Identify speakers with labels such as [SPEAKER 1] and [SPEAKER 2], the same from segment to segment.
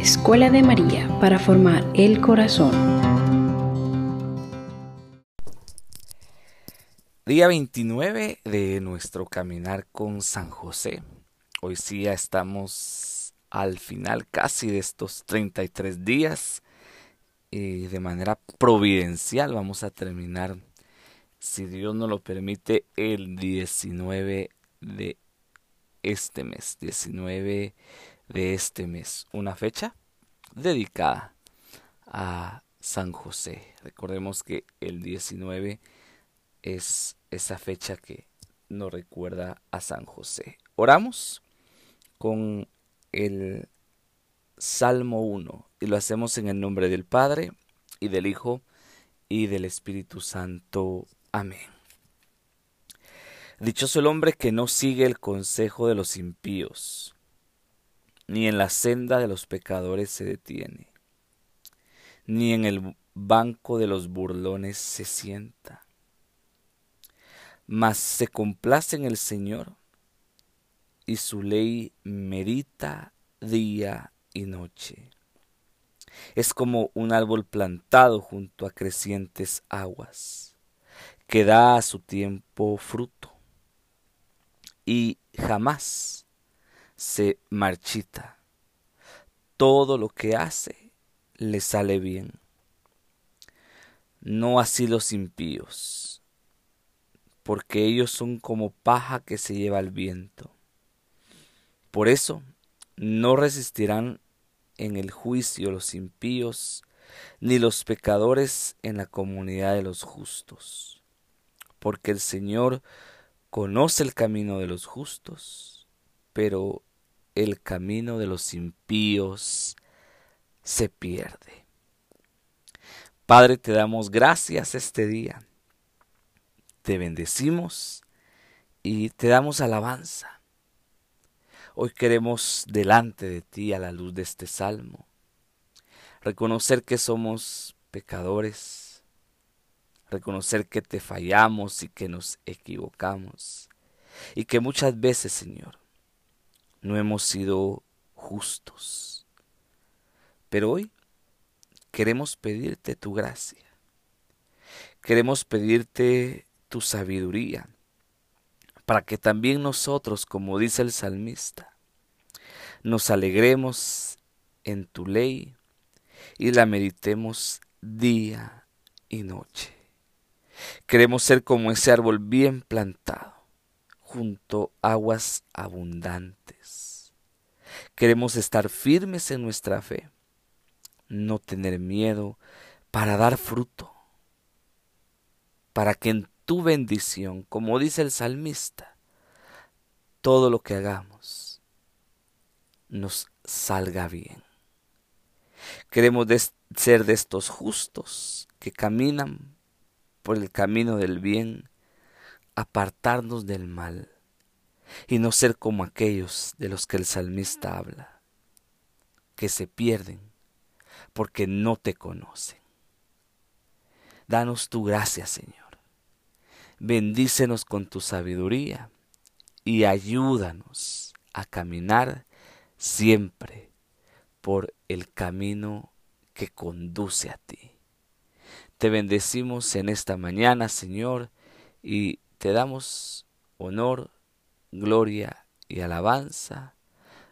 [SPEAKER 1] Escuela de María para formar el corazón.
[SPEAKER 2] Día 29 de nuestro caminar con San José. Hoy sí ya estamos al final casi de estos 33 días y de manera providencial vamos a terminar, si Dios nos lo permite, el 19 de este mes, 19 de este mes, una fecha dedicada a San José. Recordemos que el 19 es esa fecha que nos recuerda a San José. Oramos con el Salmo 1 y lo hacemos en el nombre del Padre y del Hijo y del Espíritu Santo. Amén. Dichoso el hombre que no sigue el consejo de los impíos, ni en la senda de los pecadores se detiene, ni en el banco de los burlones se sienta, mas se complace en el Señor, y su ley medita día y noche. Es como un árbol plantado junto a crecientes aguas, que da a su tiempo fruto y jamás se marchita. Todo lo que hace le sale bien. No así los impíos, porque ellos son como paja que se lleva el viento. Por eso no resistirán en el juicio los impíos, ni los pecadores en la comunidad de los justos, porque el Señor conoce el camino de los justos, pero el camino de los impíos se pierde. Padre, te damos gracias este día. Te bendecimos y te damos alabanza. Hoy queremos delante de ti a la luz de este salmo reconocer que somos pecadores, reconocer que te fallamos y que nos equivocamos. Y que muchas veces, Señor, no hemos sido justos. Pero hoy queremos pedirte tu gracia. Queremos pedirte tu sabiduría para que también nosotros, como dice el salmista, nos alegremos en tu ley y la meditemos día y noche. Queremos ser como ese árbol bien plantado, junto aguas abundantes. Queremos estar firmes en nuestra fe, no tener miedo para dar fruto, para que en tu bendición, como dice el salmista, todo lo que hagamos nos salga bien. Queremos ser de estos justos que caminan por el camino del bien, apartarnos del mal y no ser como aquellos de los que el salmista habla, que se pierden porque no te conocen. Danos tu gracia, Señor. Bendícenos con tu sabiduría y ayúdanos a caminar siempre por el camino que conduce a ti. Te bendecimos en esta mañana, Señor, y te damos honor, gloria y alabanza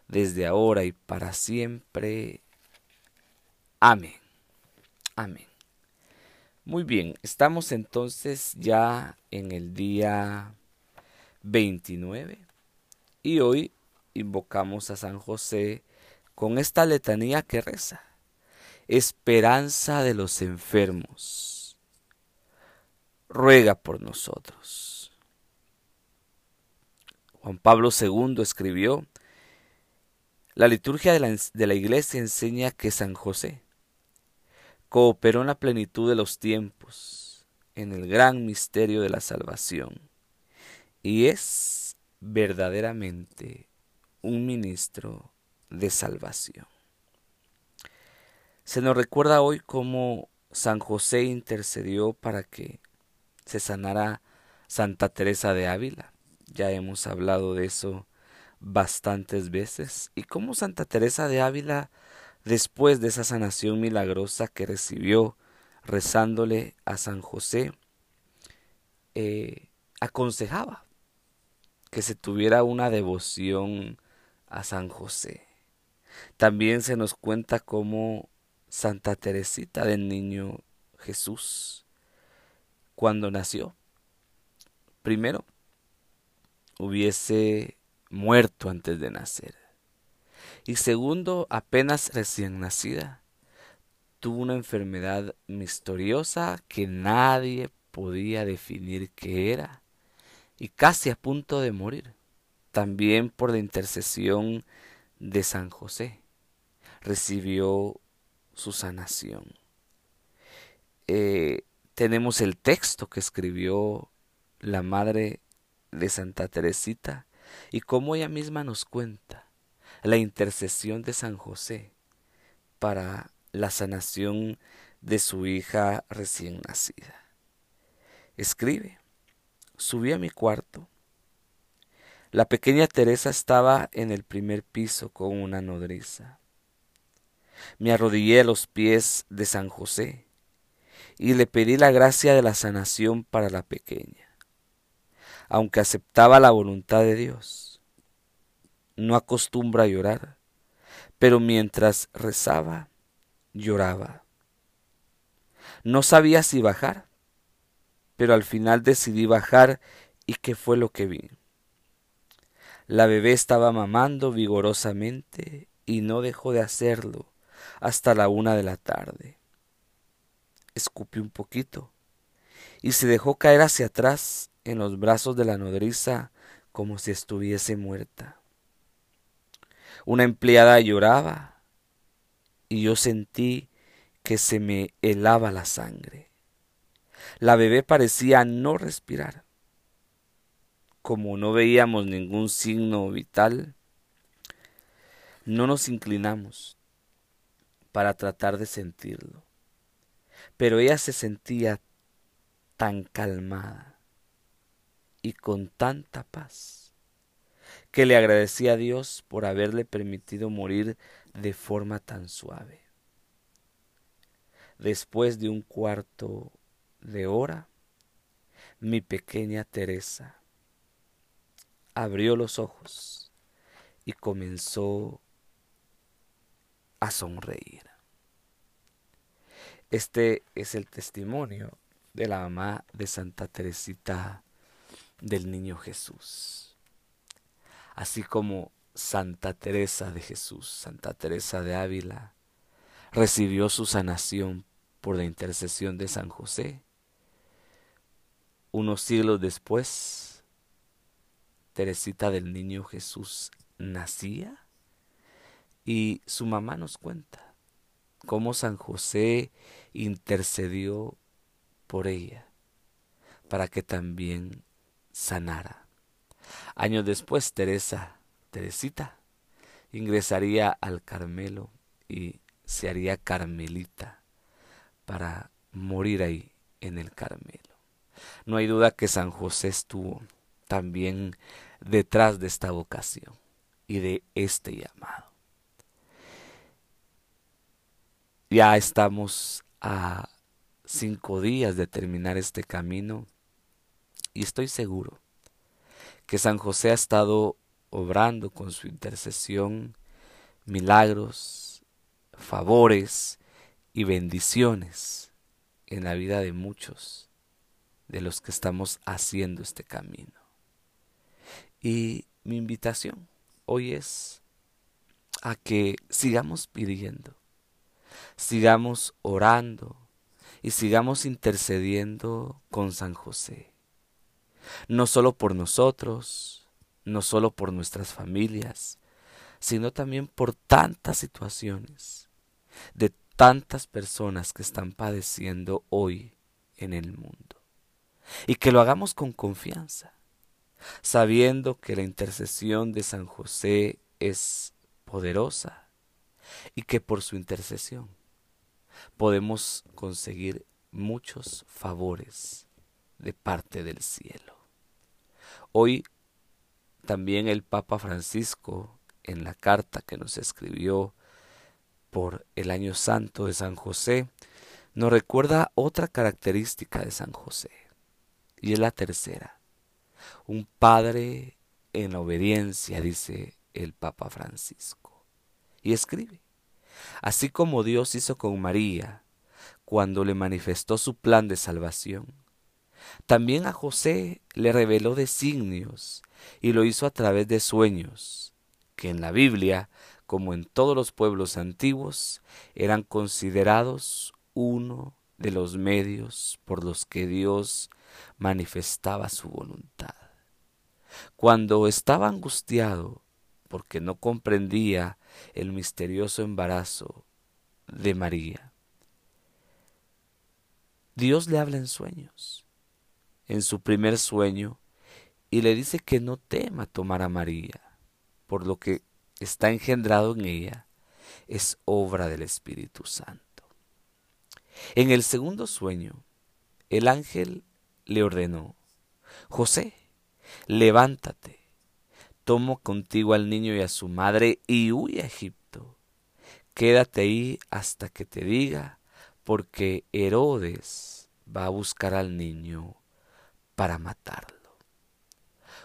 [SPEAKER 2] desde ahora y para siempre. Amén. Amén. Muy bien, estamos entonces ya en el día 29 y hoy invocamos a San José con esta letanía que reza esperanza de los enfermos, ruega por nosotros. Juan Pablo II escribió, la liturgia de la, de la iglesia enseña que San José cooperó en la plenitud de los tiempos, en el gran misterio de la salvación, y es verdaderamente un ministro de salvación. Se nos recuerda hoy cómo San José intercedió para que se sanara Santa Teresa de Ávila. Ya hemos hablado de eso bastantes veces. Y cómo Santa Teresa de Ávila después de esa sanación milagrosa que recibió rezándole a San José, eh, aconsejaba que se tuviera una devoción a San José. También se nos cuenta cómo Santa Teresita del Niño Jesús, cuando nació, primero hubiese muerto antes de nacer. Y segundo, apenas recién nacida, tuvo una enfermedad misteriosa que nadie podía definir qué era, y casi a punto de morir, también por la intercesión de San José, recibió su sanación. Eh, tenemos el texto que escribió la madre de Santa Teresita y cómo ella misma nos cuenta la intercesión de San José para la sanación de su hija recién nacida. Escribe, subí a mi cuarto. La pequeña Teresa estaba en el primer piso con una nodriza. Me arrodillé a los pies de San José y le pedí la gracia de la sanación para la pequeña, aunque aceptaba la voluntad de Dios. No acostumbra a llorar, pero mientras rezaba, lloraba. No sabía si bajar, pero al final decidí bajar y qué fue lo que vi. La bebé estaba mamando vigorosamente y no dejó de hacerlo hasta la una de la tarde. Escupí un poquito y se dejó caer hacia atrás en los brazos de la nodriza como si estuviese muerta. Una empleada lloraba y yo sentí que se me helaba la sangre. La bebé parecía no respirar. Como no veíamos ningún signo vital, no nos inclinamos para tratar de sentirlo. Pero ella se sentía tan calmada y con tanta paz que le agradecía a Dios por haberle permitido morir de forma tan suave. Después de un cuarto de hora, mi pequeña Teresa abrió los ojos y comenzó a sonreír. Este es el testimonio de la mamá de Santa Teresita del Niño Jesús. Así como Santa Teresa de Jesús, Santa Teresa de Ávila, recibió su sanación por la intercesión de San José. Unos siglos después, Teresita del Niño Jesús nacía y su mamá nos cuenta cómo San José intercedió por ella para que también sanara. Años después, Teresa, Teresita, ingresaría al Carmelo y se haría carmelita para morir ahí en el Carmelo. No hay duda que San José estuvo también detrás de esta vocación y de este llamado. Ya estamos a cinco días de terminar este camino y estoy seguro que San José ha estado obrando con su intercesión milagros, favores y bendiciones en la vida de muchos de los que estamos haciendo este camino. Y mi invitación hoy es a que sigamos pidiendo sigamos orando y sigamos intercediendo con San José. No solo por nosotros, no solo por nuestras familias, sino también por tantas situaciones de tantas personas que están padeciendo hoy en el mundo. Y que lo hagamos con confianza, sabiendo que la intercesión de San José es poderosa y que por su intercesión podemos conseguir muchos favores de parte del cielo. Hoy también el Papa Francisco, en la carta que nos escribió por el año santo de San José, nos recuerda otra característica de San José, y es la tercera. Un padre en obediencia, dice el Papa Francisco. Y escribe, así como Dios hizo con María cuando le manifestó su plan de salvación, también a José le reveló designios y lo hizo a través de sueños, que en la Biblia, como en todos los pueblos antiguos, eran considerados uno de los medios por los que Dios manifestaba su voluntad. Cuando estaba angustiado porque no comprendía el misterioso embarazo de María, Dios le habla en sueños, en su primer sueño, y le dice que no tema tomar a María, por lo que está engendrado en ella es obra del Espíritu Santo. En el segundo sueño, el ángel le ordenó, José, levántate, toma contigo al niño y a su madre y huye a Egipto. Quédate ahí hasta que te diga, porque Herodes va a buscar al niño para matarlo.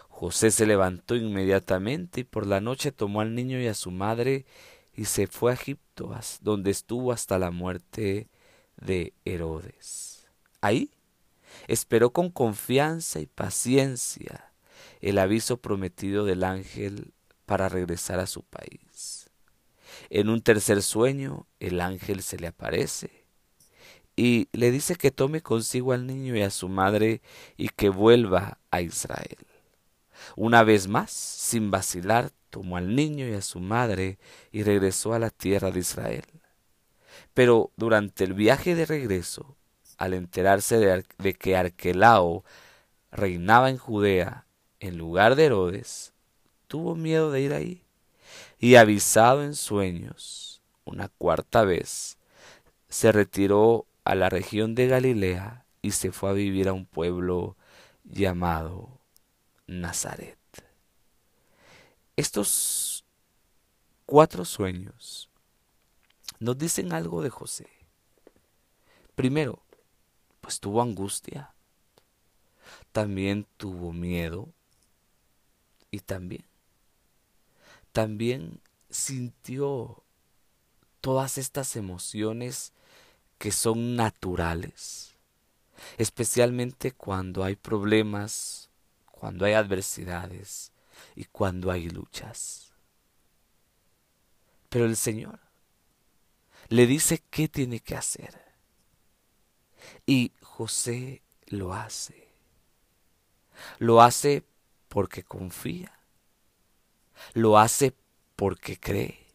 [SPEAKER 2] José se levantó inmediatamente y por la noche tomó al niño y a su madre y se fue a Egipto, donde estuvo hasta la muerte de Herodes. Ahí esperó con confianza y paciencia el aviso prometido del ángel para regresar a su país. En un tercer sueño, el ángel se le aparece y le dice que tome consigo al niño y a su madre y que vuelva a Israel. Una vez más, sin vacilar, tomó al niño y a su madre y regresó a la tierra de Israel. Pero durante el viaje de regreso, al enterarse de, que Arquelao reinaba en Judea en lugar de Herodes, tuvo miedo de ir ahí. Y avisado en sueños, una cuarta vez, se retiró a la región de Galilea y se fue a vivir a un pueblo llamado Nazaret. Estos cuatro sueños nos dicen algo de José. Primero, pues tuvo angustia, también tuvo miedo y también, también sintió todas estas emociones que son naturales, especialmente cuando hay problemas, cuando hay adversidades y cuando hay luchas. Pero el Señor le dice qué tiene que hacer. Y José lo hace. Lo hace porque confía. Lo hace porque cree.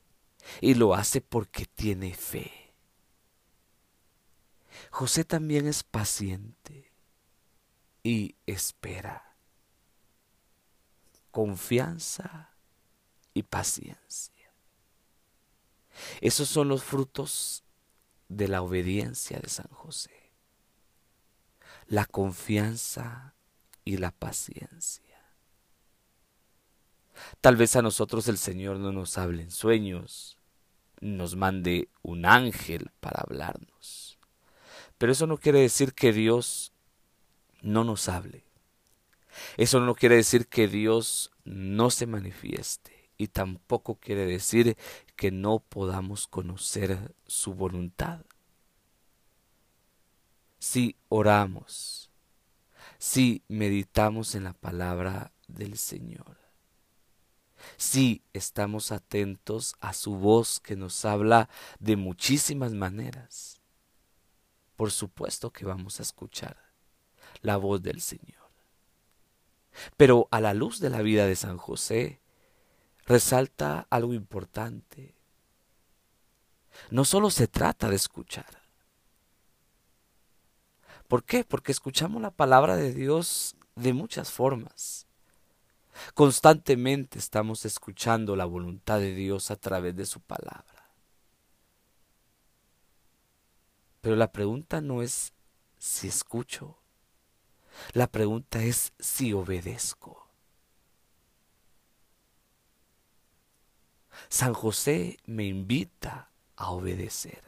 [SPEAKER 2] Y lo hace porque tiene fe. José también es paciente y espera. Confianza y paciencia. Esos son los frutos de la obediencia de San José. La confianza y la paciencia. Tal vez a nosotros el Señor no nos hable en sueños, nos mande un ángel para hablarnos. Pero eso no quiere decir que Dios no nos hable. Eso no quiere decir que Dios no se manifieste y tampoco quiere decir que no podamos conocer su voluntad. Si oramos, si meditamos en la palabra del Señor, si estamos atentos a su voz que nos habla de muchísimas maneras, por supuesto que vamos a escuchar la voz del Señor. Pero a la luz de la vida de San José, resalta algo importante. No solo se trata de escuchar. ¿Por qué? Porque escuchamos la palabra de Dios de muchas formas. Constantemente estamos escuchando la voluntad de Dios a través de su palabra. Pero la pregunta no es si escucho. La pregunta es si obedezco. San José me invita a obedecer.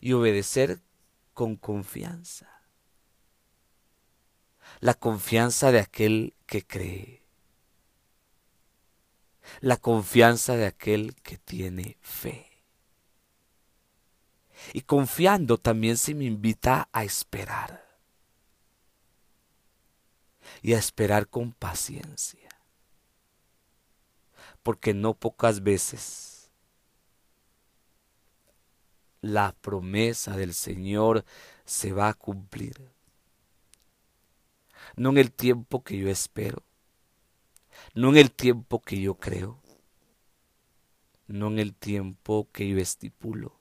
[SPEAKER 2] Y obedecer con confianza. La confianza de aquel que cree. La confianza de aquel que tiene fe. Y confiando también se me invita a esperar. Y a esperar con paciencia. Porque no pocas veces la promesa del Señor se va a cumplir. No en el tiempo que yo espero, no en el tiempo que yo creo, no en el tiempo que yo estipulo,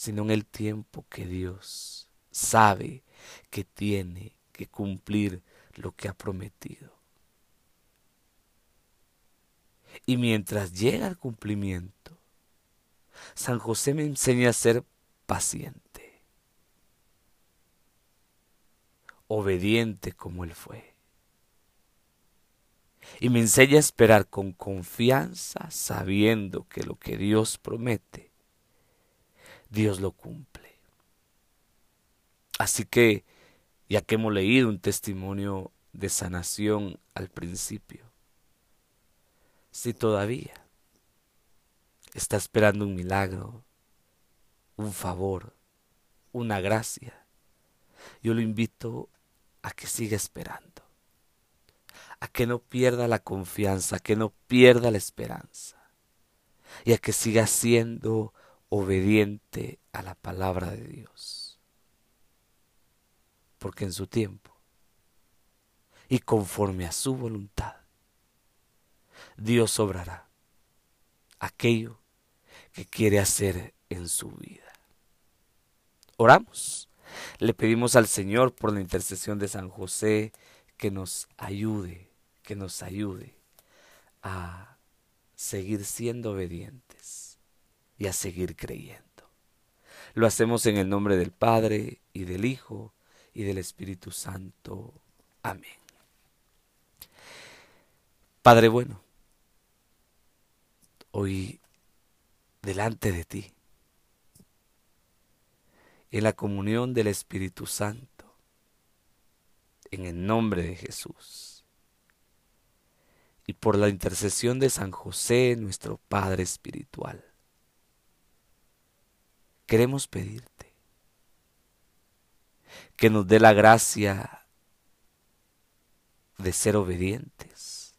[SPEAKER 2] sino en el tiempo que Dios sabe que tiene que cumplir lo que ha prometido. Y mientras llega el cumplimiento, San José me enseña a ser paciente, obediente como él fue. Y me enseña a esperar con confianza, sabiendo que lo que Dios promete Dios lo cumple. Así que, ya que hemos leído un testimonio de sanación al principio, si todavía está esperando un milagro, un favor, una gracia, yo lo invito a que siga esperando, a que no pierda la confianza, a que no pierda la esperanza y a que siga siendo obediente a la palabra de Dios. Porque en su tiempo y conforme a su voluntad, Dios obrará aquello que quiere hacer en su vida. Oramos. Le pedimos al Señor por la intercesión de San José que nos ayude, que nos ayude a seguir siendo obedientes y a seguir creyendo. Lo hacemos en el nombre del Padre y del Hijo y del Espíritu Santo. Amén. Padre bueno, hoy delante de ti, en la comunión del Espíritu Santo, en el nombre de Jesús, y por la intercesión de San José, nuestro Padre Espiritual, queremos pedirte que nos dé la gracia de ser obedientes,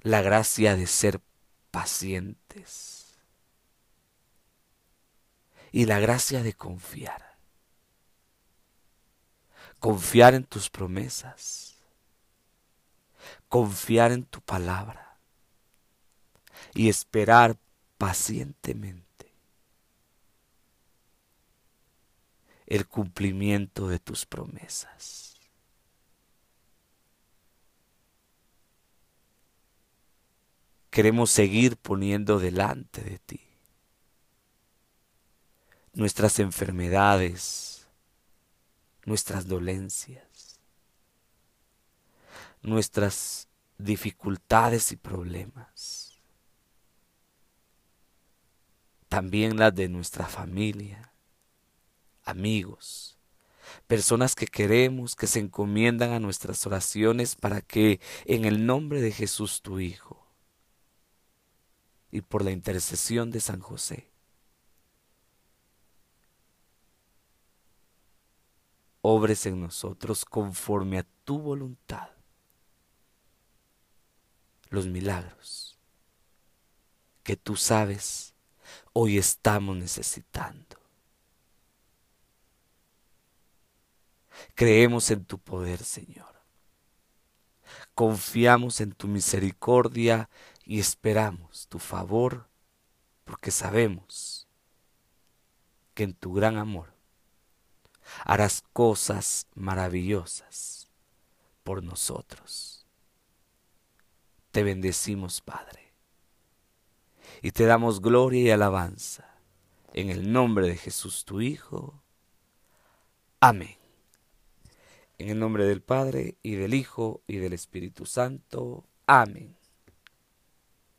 [SPEAKER 2] la gracia de ser pacientes y la gracia de confiar, confiar en tus promesas, confiar en tu palabra y esperar pacientemente el cumplimiento de tus promesas. Queremos seguir poniendo delante de ti nuestras enfermedades, nuestras dolencias, nuestras dificultades y problemas también las de nuestra familia, amigos, personas que queremos, que se encomiendan a nuestras oraciones para que en el nombre de Jesús tu Hijo y por la intercesión de San José, obres en nosotros conforme a tu voluntad. Los milagros que tú sabes hoy estamos necesitando. Creemos en tu poder, Señor. Confiamos en tu misericordia y esperamos tu favor porque sabemos que en tu gran amor harás cosas maravillosas por nosotros. Te bendecimos, Padre y te damos gloria y alabanza. En el nombre de Jesús tu Hijo. Amén. En el nombre del Padre, y del Hijo, y del Espíritu Santo. Amén.